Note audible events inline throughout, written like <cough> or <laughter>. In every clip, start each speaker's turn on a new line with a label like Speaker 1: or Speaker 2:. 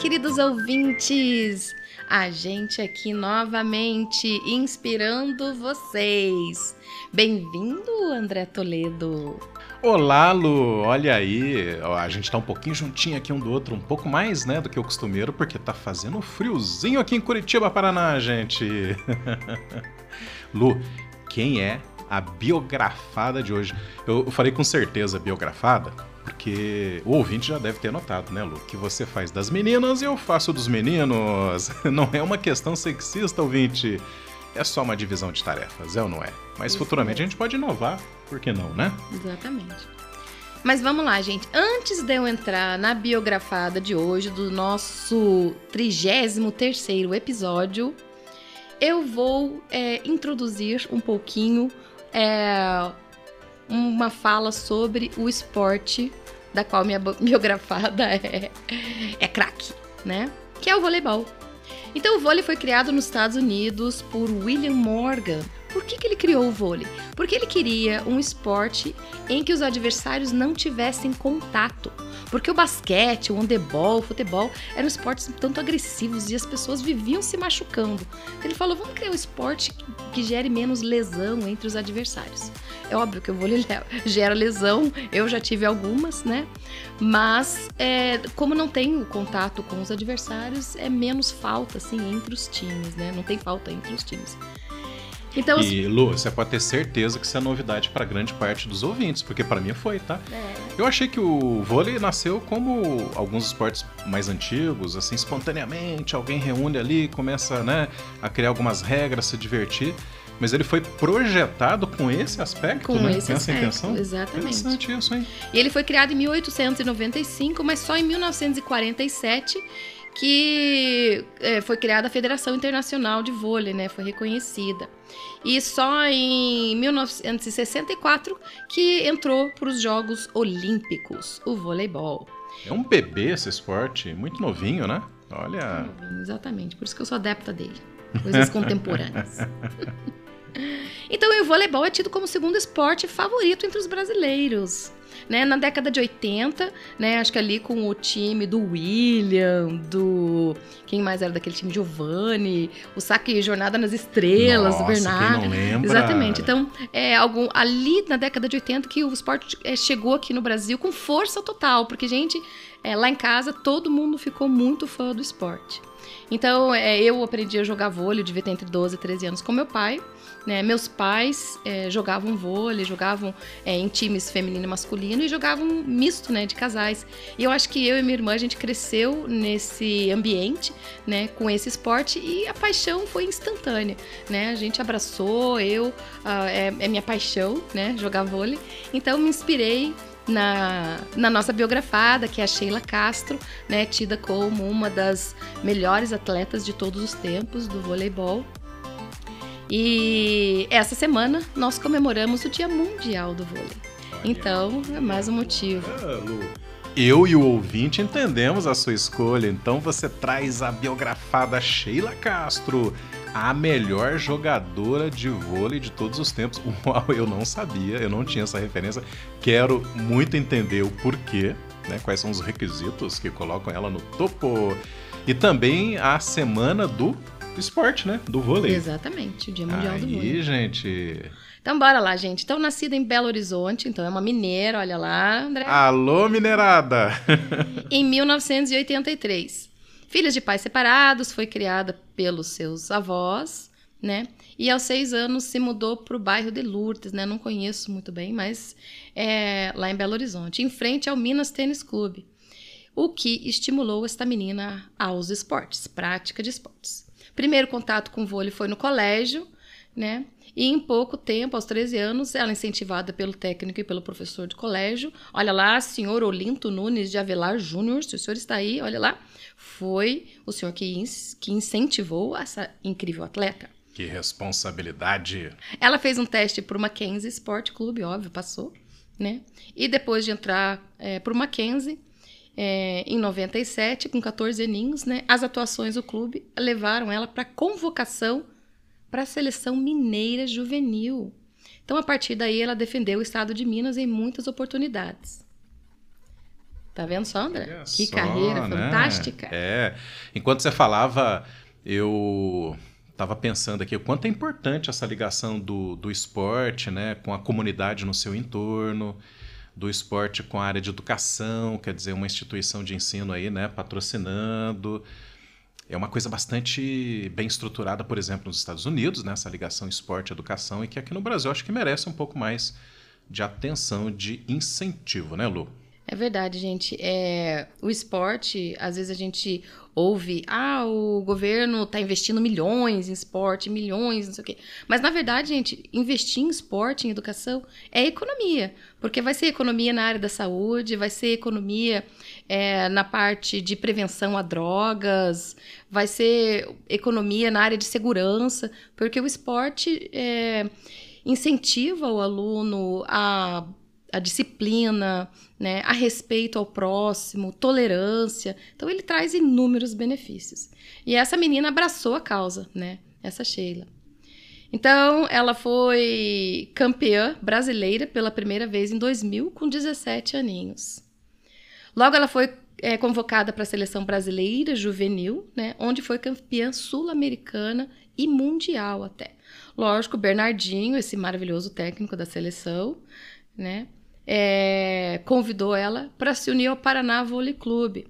Speaker 1: queridos ouvintes! A gente aqui novamente inspirando vocês. Bem-vindo, André Toledo.
Speaker 2: Olá, Lu! Olha aí, a gente tá um pouquinho juntinho aqui um do outro, um pouco mais, né, do que o costumeiro, porque tá fazendo friozinho aqui em Curitiba, Paraná, gente. <laughs> Lu, quem é a biografada de hoje? Eu falei com certeza biografada, porque o ouvinte já deve ter notado, né, Lu? Que você faz das meninas e eu faço dos meninos. <laughs> Não é uma questão sexista, ouvinte. É só uma divisão de tarefas, é ou não é? Mas Isso futuramente é. a gente pode inovar, por que não, né?
Speaker 1: Exatamente. Mas vamos lá, gente. Antes de eu entrar na biografada de hoje, do nosso 33 episódio, eu vou é, introduzir um pouquinho é, uma fala sobre o esporte da qual minha <laughs> biografada é, é craque, né? Que é o voleibol. Então o vôlei foi criado nos Estados Unidos por William Morgan. Por que, que ele criou o vôlei? Porque ele queria um esporte em que os adversários não tivessem contato. Porque o basquete, o handebol, o futebol eram esportes tanto agressivos e as pessoas viviam se machucando. Então ele falou: vamos criar um esporte que gere menos lesão entre os adversários. É óbvio que o vôlei <laughs> gera lesão, eu já tive algumas, né? Mas é, como não tem o contato com os adversários, é menos falta assim entre os times, né? Não tem falta entre os times.
Speaker 2: Então, e Lu, você pode ter certeza que isso é novidade para grande parte dos ouvintes, porque para mim foi, tá? É. Eu achei que o vôlei nasceu como alguns esportes mais antigos, assim, espontaneamente, alguém reúne ali, começa, né, a criar algumas regras, se divertir. Mas ele foi projetado com esse aspecto,
Speaker 1: com
Speaker 2: né?
Speaker 1: Esse com essa intenção? Exatamente.
Speaker 2: Interessante isso, hein?
Speaker 1: E ele foi criado em 1895, mas só em 1947 que é, foi criada a Federação Internacional de Vôlei, né? Foi reconhecida. E só em 1964 que entrou para os Jogos Olímpicos, o voleibol.
Speaker 2: É um bebê esse esporte, muito novinho, né? Olha.
Speaker 1: Novinho, exatamente, por isso que eu sou adepta dele. Coisas <laughs> contemporâneas. <laughs> Então, o voleibol é tido como o segundo esporte favorito entre os brasileiros. Né? Na década de 80, né? Acho que ali com o time do William, do. Quem mais era daquele time? Giovanni, o saque Jornada nas Estrelas,
Speaker 2: Nossa,
Speaker 1: do Bernardo.
Speaker 2: Quem não lembra.
Speaker 1: Exatamente. Então, é algum, ali na década de 80 que o esporte é, chegou aqui no Brasil com força total, porque, gente, é, lá em casa todo mundo ficou muito fã do esporte. Então, é, eu aprendi a jogar vôlei, devia ter entre 12 e 13 anos com meu pai. Né? Meus pais é, jogavam vôlei, jogavam é, em times feminino e masculino e jogavam misto, né, de casais. E eu acho que eu e minha irmã a gente cresceu nesse ambiente, né, com esse esporte e a paixão foi instantânea, né? A gente abraçou, eu é, é minha paixão, né, jogar vôlei. Então me inspirei na, na nossa biografada, que é a Sheila Castro, né, tida como uma das melhores atletas de todos os tempos do voleibol. E essa semana nós comemoramos o Dia Mundial do Vôlei. Então, é mais um motivo.
Speaker 2: Eu e o ouvinte entendemos a sua escolha, então você traz a biografada Sheila Castro, a melhor jogadora de vôlei de todos os tempos. <laughs> Uau, eu não sabia, eu não tinha essa referência. Quero muito entender o porquê, né? Quais são os requisitos que colocam ela no topo. E também a semana do esporte, né? Do vôlei.
Speaker 1: Exatamente, o Dia Mundial
Speaker 2: Aí,
Speaker 1: do Vôlei.
Speaker 2: Aí, gente.
Speaker 1: Então, bora lá, gente. Então, nascida em Belo Horizonte, então é uma mineira, olha lá, André.
Speaker 2: Alô, minerada! <laughs>
Speaker 1: em 1983. Filha de pais separados, foi criada pelos seus avós, né? E aos seis anos se mudou para o bairro de Lourdes, né? Não conheço muito bem, mas é lá em Belo Horizonte, em frente ao Minas Tênis Clube. O que estimulou esta menina aos esportes, prática de esportes. Primeiro contato com o vôlei foi no colégio, né? E em pouco tempo, aos 13 anos, ela incentivada pelo técnico e pelo professor de colégio. Olha lá, senhor Olinto Nunes de Avelar Júnior, se o senhor está aí, olha lá. Foi o senhor que, que incentivou essa incrível atleta.
Speaker 2: Que responsabilidade!
Speaker 1: Ela fez um teste para o Mackenzie Sport Clube, óbvio, passou, né? E depois de entrar é, para o Mackenzie, é, em 97, com 14 aninhos, né, as atuações do clube levaram ela para convocação para a seleção mineira juvenil. Então, a partir daí, ela defendeu o estado de Minas em muitas oportunidades. Tá vendo, Sandra?
Speaker 2: Olha
Speaker 1: que
Speaker 2: só,
Speaker 1: carreira
Speaker 2: né?
Speaker 1: fantástica.
Speaker 2: É. Enquanto você falava, eu estava pensando aqui o quanto é importante essa ligação do, do esporte, né, com a comunidade no seu entorno, do esporte com a área de educação, quer dizer, uma instituição de ensino aí, né, patrocinando. É uma coisa bastante bem estruturada, por exemplo, nos Estados Unidos, né, essa ligação esporte-educação, e que aqui no Brasil acho que merece um pouco mais de atenção, de incentivo, né, Lu?
Speaker 1: É verdade, gente. É, o esporte, às vezes a gente ouve, ah, o governo está investindo milhões em esporte, milhões, não sei o quê. Mas, na verdade, gente, investir em esporte, em educação, é economia. Porque vai ser economia na área da saúde, vai ser economia é, na parte de prevenção a drogas, vai ser economia na área de segurança, porque o esporte é, incentiva o aluno a a disciplina, né, a respeito ao próximo, tolerância. Então ele traz inúmeros benefícios. E essa menina abraçou a causa, né? Essa Sheila. Então ela foi campeã brasileira pela primeira vez em 2000 com 17 aninhos. Logo ela foi é, convocada para a seleção brasileira juvenil, né, onde foi campeã sul-americana e mundial até. Lógico, Bernardinho, esse maravilhoso técnico da seleção, né, é, convidou ela para se unir ao Paraná Vôlei Clube.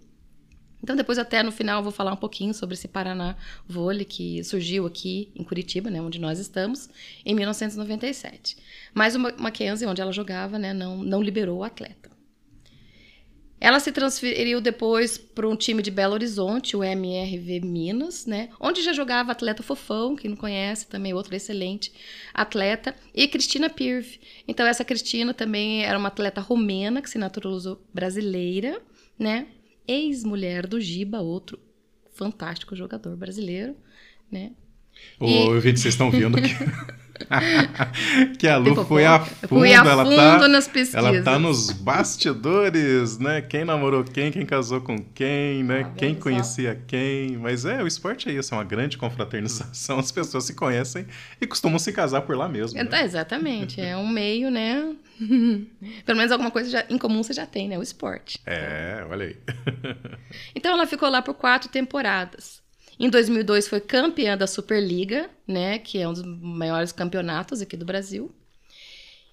Speaker 1: Então, depois, até no final, eu vou falar um pouquinho sobre esse Paraná Vôlei que surgiu aqui em Curitiba, né, onde nós estamos, em 1997. Mas o Mackenzie, onde ela jogava, né, não, não liberou o atleta. Ela se transferiu depois para um time de Belo Horizonte, o MRV Minas, né? Onde já jogava atleta Fofão, quem não conhece, também outro excelente atleta, e Cristina Pirve. Então essa Cristina também era uma atleta romena que se naturalizou brasileira, né? Ex-mulher do Giba, outro fantástico jogador brasileiro, né?
Speaker 2: Ô, e... eu vi que vocês estão vendo <laughs> aqui. <laughs> que a Lu foi a fundo,
Speaker 1: Fui a
Speaker 2: ela
Speaker 1: fundo
Speaker 2: tá,
Speaker 1: nas pesquisas.
Speaker 2: ela tá nos bastidores, né? Quem namorou quem, quem casou com quem, né?
Speaker 1: Ah,
Speaker 2: quem
Speaker 1: só.
Speaker 2: conhecia quem. Mas é, o esporte é isso, é uma grande confraternização. As pessoas se conhecem e costumam se casar por lá mesmo. Né?
Speaker 1: É, exatamente, é um meio, né? <laughs> Pelo menos alguma coisa já, em comum você já tem, né? O esporte.
Speaker 2: É, olha aí. <laughs>
Speaker 1: Então ela ficou lá por quatro temporadas. Em 2002 foi campeã da Superliga, né, que é um dos maiores campeonatos aqui do Brasil.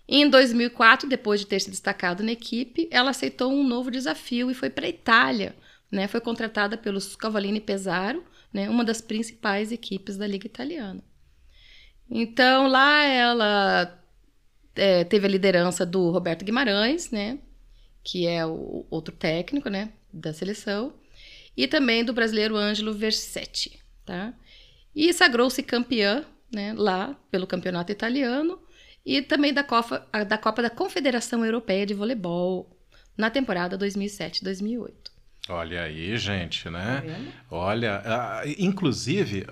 Speaker 1: Em 2004, depois de ter se destacado na equipe, ela aceitou um novo desafio e foi para a Itália. Né, foi contratada pelos Cavallini Pesaro, né, uma das principais equipes da Liga Italiana. Então lá ela é, teve a liderança do Roberto Guimarães, né, que é o outro técnico né, da seleção e também do brasileiro Ângelo Versetti, tá? E sagrou-se campeã, né, lá pelo campeonato italiano e também da Copa, da Copa da Confederação Europeia de Voleibol na temporada 2007-2008.
Speaker 2: Olha aí, gente, né?
Speaker 1: Tá?
Speaker 2: Olha, inclusive,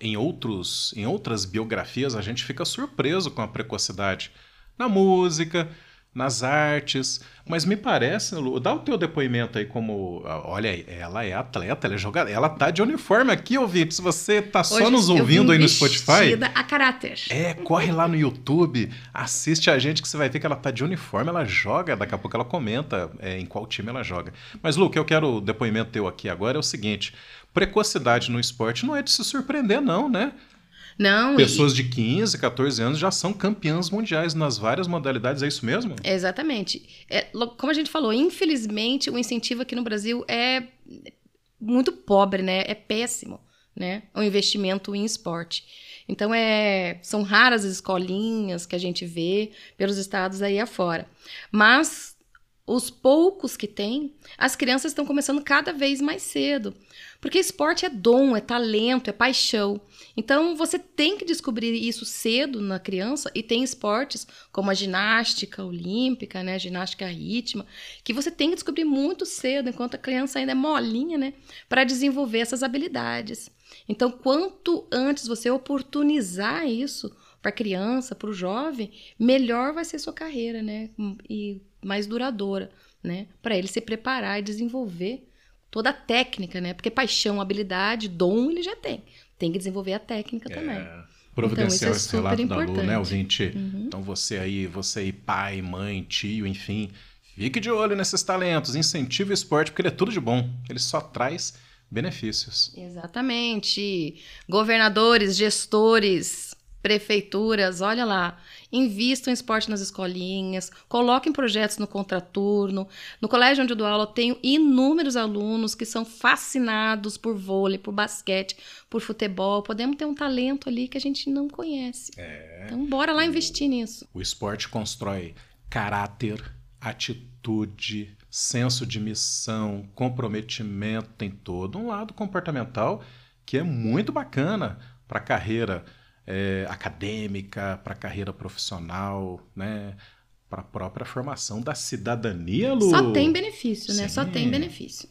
Speaker 2: em, outros, em outras biografias, a gente fica surpreso com a precocidade na música, nas artes. Mas me parece, Lu, dá o teu depoimento aí como. ah, Olha, aí, ela é atleta, ela é jogadora. Ela tá de uniforme aqui, ouvinte. Se você tá só
Speaker 1: Hoje
Speaker 2: nos ouvindo aí no Spotify.
Speaker 1: a caráter.
Speaker 2: É, corre lá no YouTube, assiste a gente que você vai ver que ela tá de uniforme, ela joga, daqui a pouco ela comenta é, em qual time ela joga. Mas, Lu, o que eu quero o depoimento teu aqui agora é o seguinte: precocidade no esporte não é de se surpreender, não, né?
Speaker 1: Não, e-
Speaker 2: Pessoas de 15, 14 anos já são campeãs mundiais nas várias modalidades, é isso mesmo?
Speaker 1: Exatamente. É, como a gente falou, infelizmente o incentivo aqui no Brasil é muito pobre, né? É péssimo, né? O investimento em esporte. Então é, são raras as escolinhas que a gente vê pelos estados aí afora. Mas os poucos que tem, as crianças estão começando cada vez mais cedo. Porque esporte é dom, é talento, é paixão. Então você tem que descobrir isso cedo na criança e tem esportes como a ginástica olímpica, né, a ginástica rítmica, que você tem que descobrir muito cedo, enquanto a criança ainda é molinha, né, para desenvolver essas habilidades. Então, quanto antes você oportunizar isso para a criança, para o jovem, melhor vai ser sua carreira, né, e mais duradoura, né, para ele se preparar e desenvolver toda a técnica, né? Porque paixão, habilidade, dom ele já tem. Tem que desenvolver a técnica também.
Speaker 2: É, providencial
Speaker 1: Então, isso é
Speaker 2: esse relato
Speaker 1: super
Speaker 2: da Lu, né,
Speaker 1: importante.
Speaker 2: ouvinte?
Speaker 1: Uhum.
Speaker 2: Então você aí, você aí, pai, mãe, tio, enfim, Fique de olho nesses talentos, incentive o esporte, porque ele é tudo de bom. Ele só traz benefícios.
Speaker 1: Exatamente. Governadores, gestores, prefeituras, olha lá, invistam em esporte nas escolinhas, coloquem projetos no contraturno. No colégio onde eu dou aula, eu tenho inúmeros alunos que são fascinados por vôlei, por basquete, por futebol. Podemos ter um talento ali que a gente não conhece.
Speaker 2: É.
Speaker 1: Então, bora lá investir nisso.
Speaker 2: O esporte constrói caráter, atitude, senso de missão, comprometimento, tem todo um lado comportamental que é muito bacana para a carreira é, acadêmica, para a carreira profissional, né? para a própria formação da cidadania, Lu.
Speaker 1: Só tem benefício, né?
Speaker 2: Sim.
Speaker 1: Só tem benefício.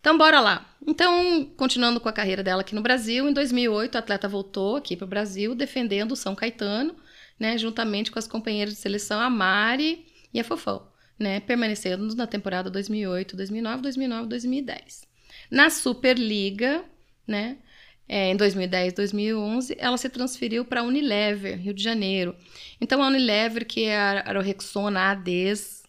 Speaker 1: Então, bora lá. Então, continuando com a carreira dela aqui no Brasil, em 2008 a atleta voltou aqui para o Brasil defendendo o São Caetano, né, juntamente com as companheiras de seleção a Mari e a Fofão, né, permanecendo na temporada 2008, 2009, 2009, 2010. Na Superliga, né, é, em 2010, 2011, ela se transferiu para a Unilever, Rio de Janeiro. Então, a Unilever, que é a Arorexona ADES,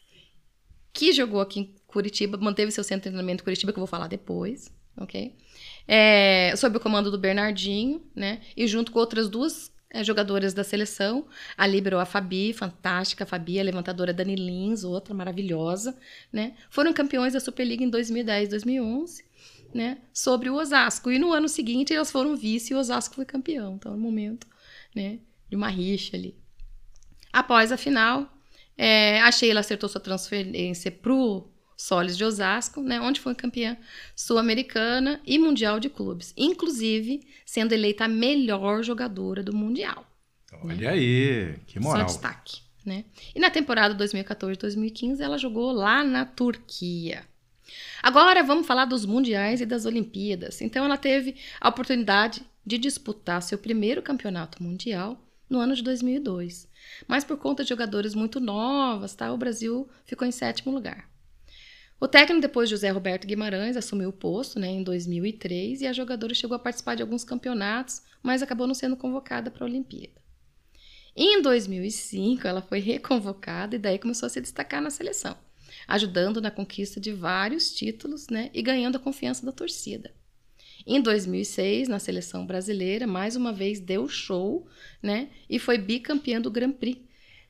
Speaker 1: que jogou aqui em Curitiba, manteve seu centro de treinamento em Curitiba, que eu vou falar depois, ok? É, sob o comando do Bernardinho, né? E junto com outras duas é, jogadoras da seleção, a Libero, a Fabi, fantástica, a Fabi, a levantadora Dani Lins, outra maravilhosa, né? Foram campeões da Superliga em 2010, 2011, né? Sobre o Osasco. E no ano seguinte elas foram vice e o Osasco foi campeão. Então, no momento, né? De uma rixa ali. Após a final, é, a Sheila acertou sua transferência pro Solis de Osasco, né, onde foi campeã sul-americana e mundial de clubes, inclusive sendo eleita a melhor jogadora do mundial.
Speaker 2: Olha aí, que moral.
Speaker 1: Só destaque, né? E na temporada 2014-2015 ela jogou lá na Turquia. Agora vamos falar dos mundiais e das Olimpíadas. Então ela teve a oportunidade de disputar seu primeiro campeonato mundial no ano de 2002. Mas por conta de jogadores muito novas, tá, o Brasil ficou em sétimo lugar. O técnico, depois José Roberto Guimarães, assumiu o posto né, em 2003 e a jogadora chegou a participar de alguns campeonatos, mas acabou não sendo convocada para a Olimpíada. Em 2005, ela foi reconvocada e daí começou a se destacar na seleção, ajudando na conquista de vários títulos né, e ganhando a confiança da torcida. Em 2006, na seleção brasileira, mais uma vez deu show né, e foi bicampeã do Grand Prix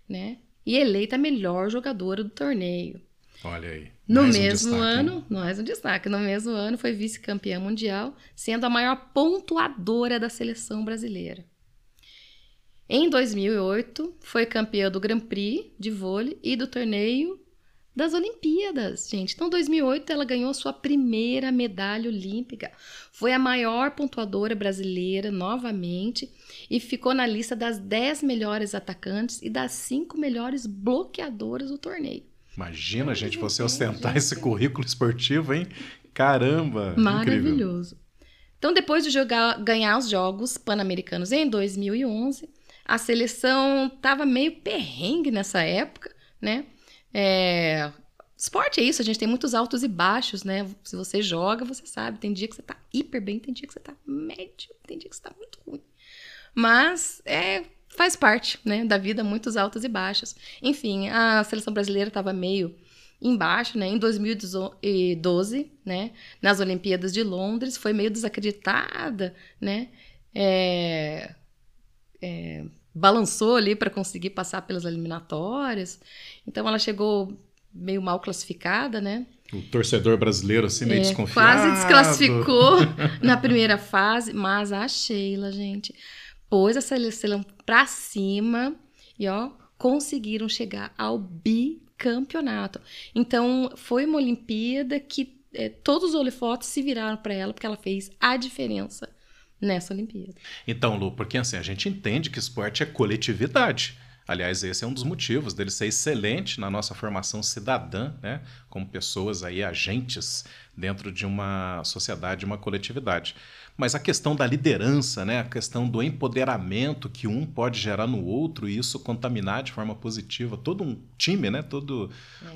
Speaker 1: né, e eleita a melhor jogadora do torneio.
Speaker 2: Olha aí.
Speaker 1: No
Speaker 2: um
Speaker 1: mesmo
Speaker 2: destaque,
Speaker 1: ano, mais um destaque, no mesmo ano foi vice-campeã mundial, sendo a maior pontuadora da seleção brasileira. Em 2008, foi campeã do Grand Prix de vôlei e do torneio das Olimpíadas, gente. Então, em 2008, ela ganhou sua primeira medalha olímpica. Foi a maior pontuadora brasileira novamente e ficou na lista das 10 melhores atacantes e das 5 melhores bloqueadoras do torneio.
Speaker 2: Imagina, gente, você ostentar esse currículo esportivo, hein? Caramba! Incrível.
Speaker 1: Maravilhoso. Então, depois de jogar, ganhar os Jogos Pan-Americanos em 2011, a seleção estava meio perrengue nessa época, né? É, Esporte é isso, a gente tem muitos altos e baixos, né? Se você joga, você sabe. Tem dia que você tá hiper bem, tem dia que você tá médio, tem dia que você tá muito ruim. Mas é, faz parte, né, da vida, muitos altos e baixos. Enfim, a seleção brasileira estava meio embaixo, né? Em 2012, né, nas Olimpíadas de Londres, foi meio desacreditada, né? É, é, balançou ali para conseguir passar pelas eliminatórias. Então ela chegou meio mal classificada, né?
Speaker 2: O torcedor brasileiro, assim, meio
Speaker 1: É,
Speaker 2: desconfiado.
Speaker 1: Quase desclassificou <laughs> na primeira fase, mas a Sheila, gente, pôs a seleção pra cima e, ó, conseguiram chegar ao bicampeonato. Então, foi uma Olimpíada que é, todos os holofotes se viraram para ela, porque ela fez a diferença nessa Olimpíada.
Speaker 2: Então, Lu, porque assim, a gente entende que esporte é coletividade. Aliás, esse é um dos motivos dele ser excelente na nossa formação cidadã, né? Como pessoas aí, agentes dentro de uma sociedade, uma coletividade. Mas a questão da liderança, né? A questão do empoderamento que um pode gerar no outro e isso contaminar de forma positiva todo um time, né? Todo,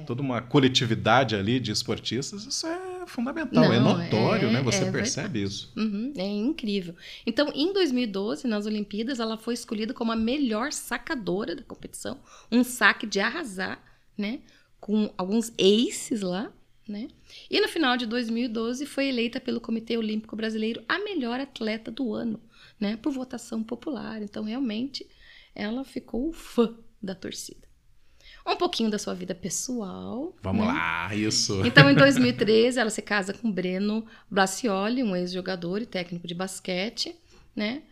Speaker 2: Toda uma coletividade ali de esportistas, isso é fundamental, é
Speaker 1: Não,
Speaker 2: notório,
Speaker 1: é-
Speaker 2: né? Você
Speaker 1: é
Speaker 2: percebe isso.
Speaker 1: Uhum, é incrível. Então, em 2012, nas Olimpíadas, ela foi escolhida como a melhor sacadora da competição, um saque de arrasar, né? com alguns aces lá, né? E no final de 2012 foi eleita pelo Comitê Olímpico Brasileiro a melhor atleta do ano, né? Por votação popular. Então, realmente, ela ficou fã da torcida. Um pouquinho da sua vida pessoal.
Speaker 2: Vamos
Speaker 1: né?
Speaker 2: lá, isso.
Speaker 1: Então, em <laughs> 2013, ela se casa com Breno Blacioli, um ex-jogador e técnico de basquete, né?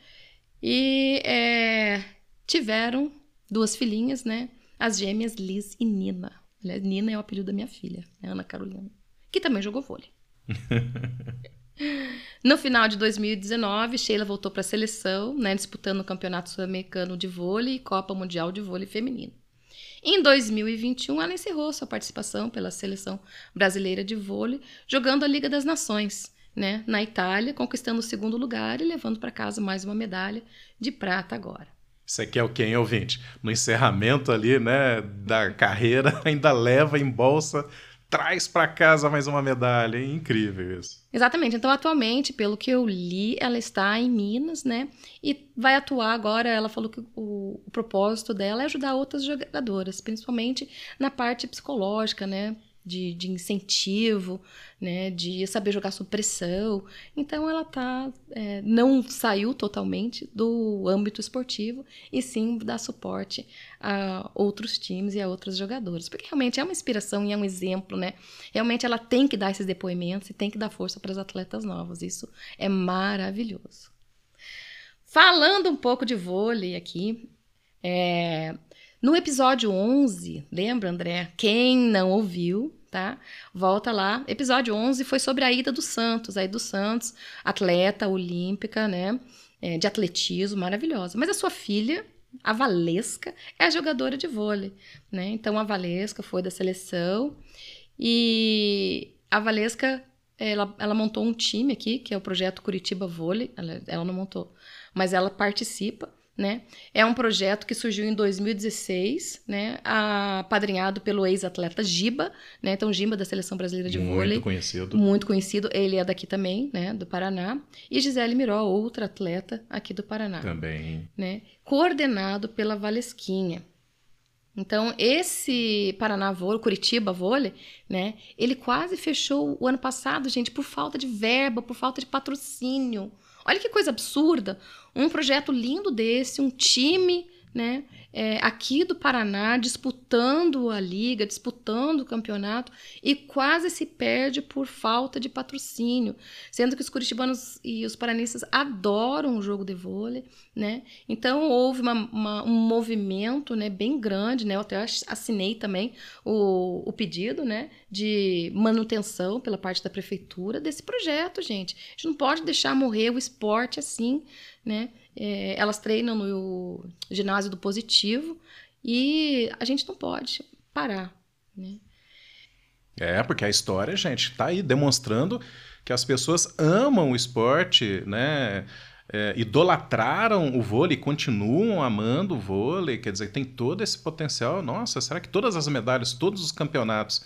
Speaker 1: E é, tiveram duas filhinhas, né? As gêmeas Liz e Nina. Aliás, Nina é o apelido da minha filha, né? Ana Carolina, que também jogou vôlei. <laughs> no final de 2019, Sheila voltou para a seleção, né, disputando o Campeonato Sul-Americano de Vôlei e Copa Mundial de Vôlei Feminino. Em 2021, ela encerrou sua participação pela seleção brasileira de vôlei, jogando a Liga das Nações, né, na Itália, conquistando o segundo lugar e levando para casa mais uma medalha de prata agora.
Speaker 2: Você quer o quem, ouvinte? No encerramento ali, né, da carreira, <laughs> ainda leva em bolsa, traz para casa mais uma medalha. É incrível isso.
Speaker 1: Exatamente. Então, atualmente, pelo que eu li, ela está em Minas, né? E vai atuar agora. Ela falou que o, o propósito dela é ajudar outras jogadoras, principalmente na parte psicológica, né? De, de incentivo, né, de saber jogar sob pressão. Então ela tá, é, não saiu totalmente do âmbito esportivo e sim dá suporte a outros times e a outros jogadores, porque realmente é uma inspiração e é um exemplo, né? Realmente ela tem que dar esses depoimentos e tem que dar força para as atletas novas. Isso é maravilhoso. Falando um pouco de vôlei aqui, é, no episódio 11, lembra, André? Quem não ouviu, tá? Volta lá. Episódio 11 foi sobre a ida do Santos. A ida do Santos, atleta olímpica, né? É, de atletismo, maravilhosa. Mas a sua filha, a Valesca, é a jogadora de vôlei, né? Então a Valesca foi da seleção e a Valesca ela, ela montou um time aqui, que é o projeto Curitiba Vôlei. Ela, ela não montou, mas ela participa né? É um projeto que surgiu em 2016, né? apadrinhado pelo ex-atleta Giba, né? Então, Giba da Seleção Brasileira de
Speaker 2: muito
Speaker 1: Vôlei.
Speaker 2: Muito conhecido.
Speaker 1: Muito conhecido. Ele é daqui também, né? Do Paraná. E Gisele Miró, outra atleta aqui do Paraná.
Speaker 2: Também.
Speaker 1: Né? Coordenado pela Valesquinha. Então, esse Paraná Vôlei, Curitiba Vôlei, né? Ele quase fechou o ano passado, gente, por falta de verba, por falta de patrocínio. Olha que coisa absurda. Um projeto lindo desse, um time né, é, aqui do Paraná disputando a liga, disputando o campeonato e quase se perde por falta de patrocínio, sendo que os curitibanos e os paranistas adoram o jogo de vôlei, né? Então houve uma, uma, um movimento, né, bem grande, né? Eu até assinei também o, o pedido, né, de manutenção pela parte da prefeitura desse projeto, gente. A gente não pode deixar morrer o esporte assim, né? É, elas treinam no ginásio do positivo e a gente não pode parar, né?
Speaker 2: É, porque a história, gente, está aí demonstrando que as pessoas amam o esporte, né? É, idolatraram o vôlei, continuam amando o vôlei, quer dizer, tem todo esse potencial. Nossa, será que todas as medalhas, todos os campeonatos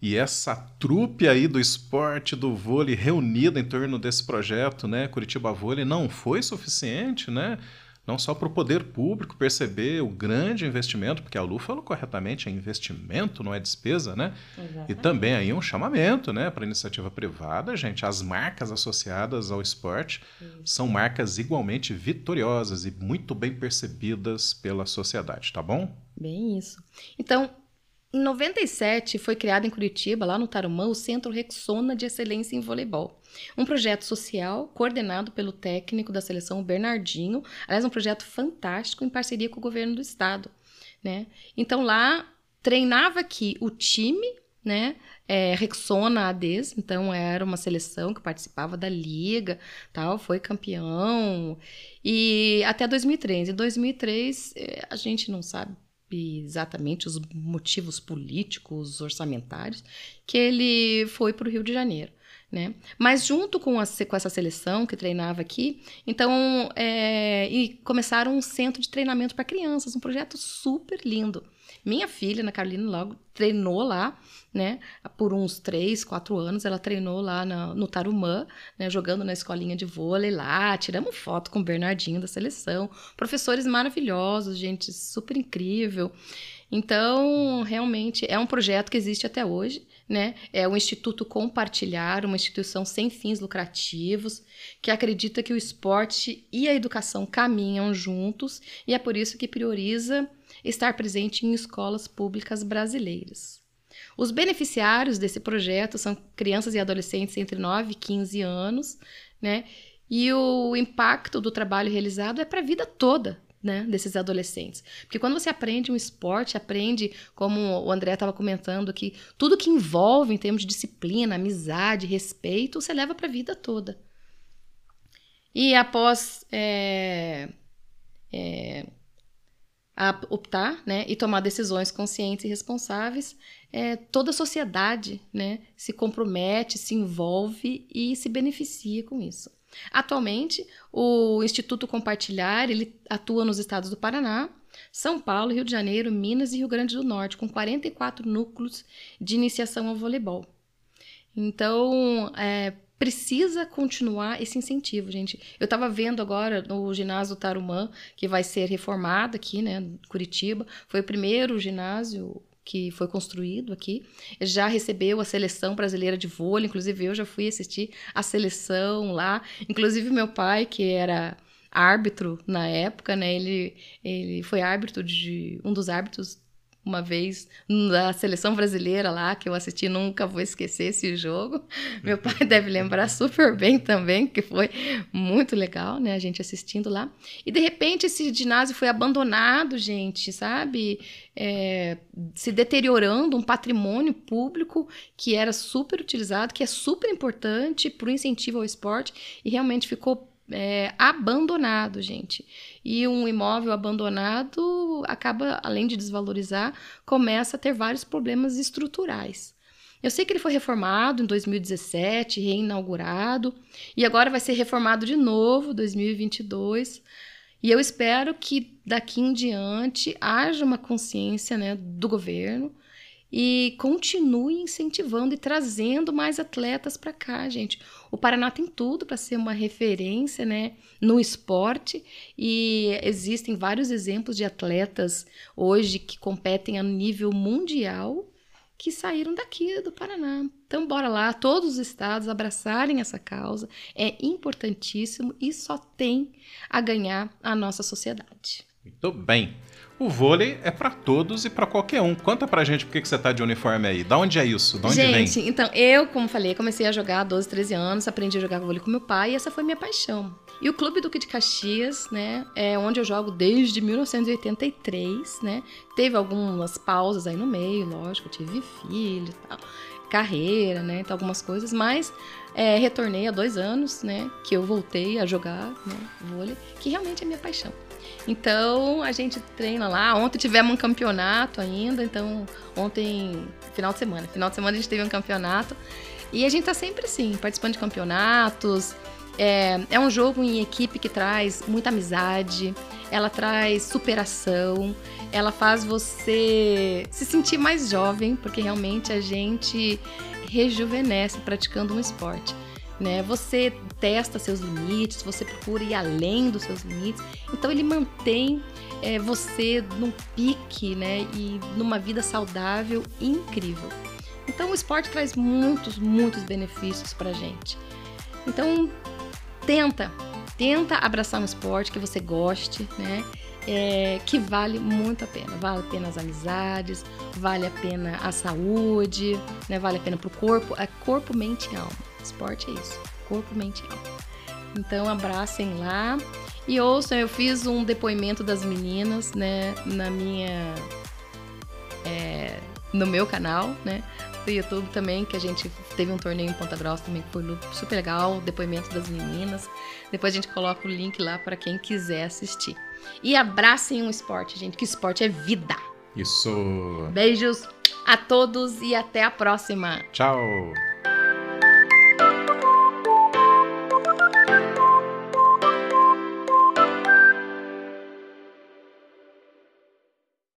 Speaker 2: e essa trupe aí do esporte, do vôlei, reunida em torno desse projeto, né, Curitiba Vôlei, não foi suficiente, né? Não só para o poder público perceber o grande investimento, porque a Lu falou corretamente, é investimento, não é despesa, né? Exatamente. E também aí um chamamento, né, para a iniciativa privada, gente. As marcas associadas ao esporte Isso. são marcas igualmente vitoriosas e muito bem percebidas pela sociedade, tá bom?
Speaker 1: Bem isso. Então, em 97, foi criado em Curitiba, lá no Tarumã, o Centro Rexona de Excelência em Voleibol. Um projeto social coordenado pelo técnico da seleção Bernardinho. Aliás, um projeto fantástico em parceria com o governo do estado. Né? Então lá treinava aqui o time, né? É, Rexona ADES, então era uma seleção que participava da liga, tal, foi campeão. E até 2003. Em 2003, eh, a gente não sabe exatamente os motivos políticos, orçamentários, que ele foi para o Rio de Janeiro. Né? Mas junto com, a, com, essa seleção que treinava aqui, então é, e começaram um centro de treinamento para crianças, um projeto super lindo. Minha filha, Ana Carolina, logo treinou lá, né? Por uns três, quatro anos, ela treinou lá no, no Tarumã, né? Jogando na escolinha de vôlei lá. Tiramos foto com o Bernardinho da seleção. Professores maravilhosos, gente super incrível. Então, realmente é um projeto que existe até hoje, né? É o Instituto Compartilhar, uma instituição sem fins lucrativos, que acredita que o esporte e a educação caminham juntos e é por isso que prioriza estar presente em escolas públicas brasileiras. Os beneficiários desse projeto são crianças e adolescentes entre 9 e 15 anos, né? E o impacto do trabalho realizado é para a vida toda né, desses adolescentes. Porque quando você aprende um esporte, aprende, como o André estava comentando aqui, tudo que envolve em termos de disciplina, amizade, respeito, você leva para a vida toda. E após é, é, optar né, e tomar decisões conscientes e responsáveis, é, toda a sociedade né, se compromete, se envolve e se beneficia com isso. Atualmente, o Instituto Compartilhar ele atua nos estados do Paraná, São Paulo, Rio de Janeiro, Minas e Rio Grande do Norte, com 44 núcleos de iniciação ao voleibol. Então, é, precisa continuar esse incentivo, gente. Eu estava vendo agora no ginásio Tarumã, que vai ser reformado aqui, né, Curitiba. Foi o primeiro ginásio que foi construído aqui. Já recebeu a seleção brasileira de vôlei, inclusive eu já fui assistir a seleção lá. Inclusive meu pai, que era árbitro na época, né? Ele, ele foi árbitro de um dos árbitros uma vez na seleção brasileira lá, que eu assisti, nunca vou esquecer esse jogo. <laughs> Meu pai <laughs> deve lembrar super bem também, que foi muito legal, né, a gente assistindo lá. E de repente esse ginásio foi abandonado, gente, sabe? É, se deteriorando, um patrimônio público que era super utilizado, que é super importante para o incentivo ao esporte, e realmente ficou é, abandonado, gente. E um imóvel abandonado acaba, além de desvalorizar, começa a ter vários problemas estruturais. Eu sei que ele foi reformado em 2017, reinaugurado, e agora vai ser reformado de novo, 2022. E eu espero que daqui em diante haja uma consciência né, do governo e continue incentivando e trazendo mais atletas para cá, gente. O Paraná tem tudo para ser uma referência, né, no esporte e existem vários exemplos de atletas hoje que competem a nível mundial que saíram daqui do Paraná. Então, bora lá, todos os estados abraçarem essa causa. É importantíssimo e só tem a ganhar a nossa sociedade.
Speaker 2: Muito bem. O vôlei é para todos e para qualquer um. Conta pra gente por que, você tá de uniforme aí. Da onde é isso? Da onde
Speaker 1: gente,
Speaker 2: vem?
Speaker 1: então, eu, como falei, comecei a jogar há 12, 13 anos, aprendi a jogar vôlei com meu pai e essa foi minha paixão. E o Clube Duque de Caxias, né, é onde eu jogo desde 1983, né? Teve algumas pausas aí no meio, lógico, tive filho e tal, carreira, né, então algumas coisas, mas é, retornei há dois anos, né, que eu voltei a jogar né, vôlei, que realmente é minha paixão. Então a gente treina lá. Ontem tivemos um campeonato ainda, então ontem, final de semana, final de semana a gente teve um campeonato. E a gente tá sempre assim, participando de campeonatos. É, é um jogo em equipe que traz muita amizade, ela traz superação, ela faz você se sentir mais jovem, porque realmente a gente rejuvenesce praticando um esporte né? Você testa seus limites, você procura ir além dos seus limites. Então ele mantém é, você num pique, né? E numa vida saudável incrível. Então o esporte traz muitos, muitos benefícios pra gente. Então tenta, tenta abraçar um esporte que você goste, né? É, que vale muito a pena. Vale a pena as amizades, vale a pena a saúde, né? vale a pena pro corpo, é corpo, mente e alma. Esporte é isso, corpo, mente e alma. Então abracem lá e ouçam, eu fiz um depoimento das meninas, né, na minha é, no meu canal, né, do YouTube também, que a gente teve um torneio em Ponta Grossa também que foi super legal, depoimento das meninas. Depois a gente coloca o link lá para quem quiser assistir. E abracem o esporte, gente, que esporte é vida.
Speaker 2: Isso.
Speaker 1: Beijos a todos e até a próxima.
Speaker 2: Tchau.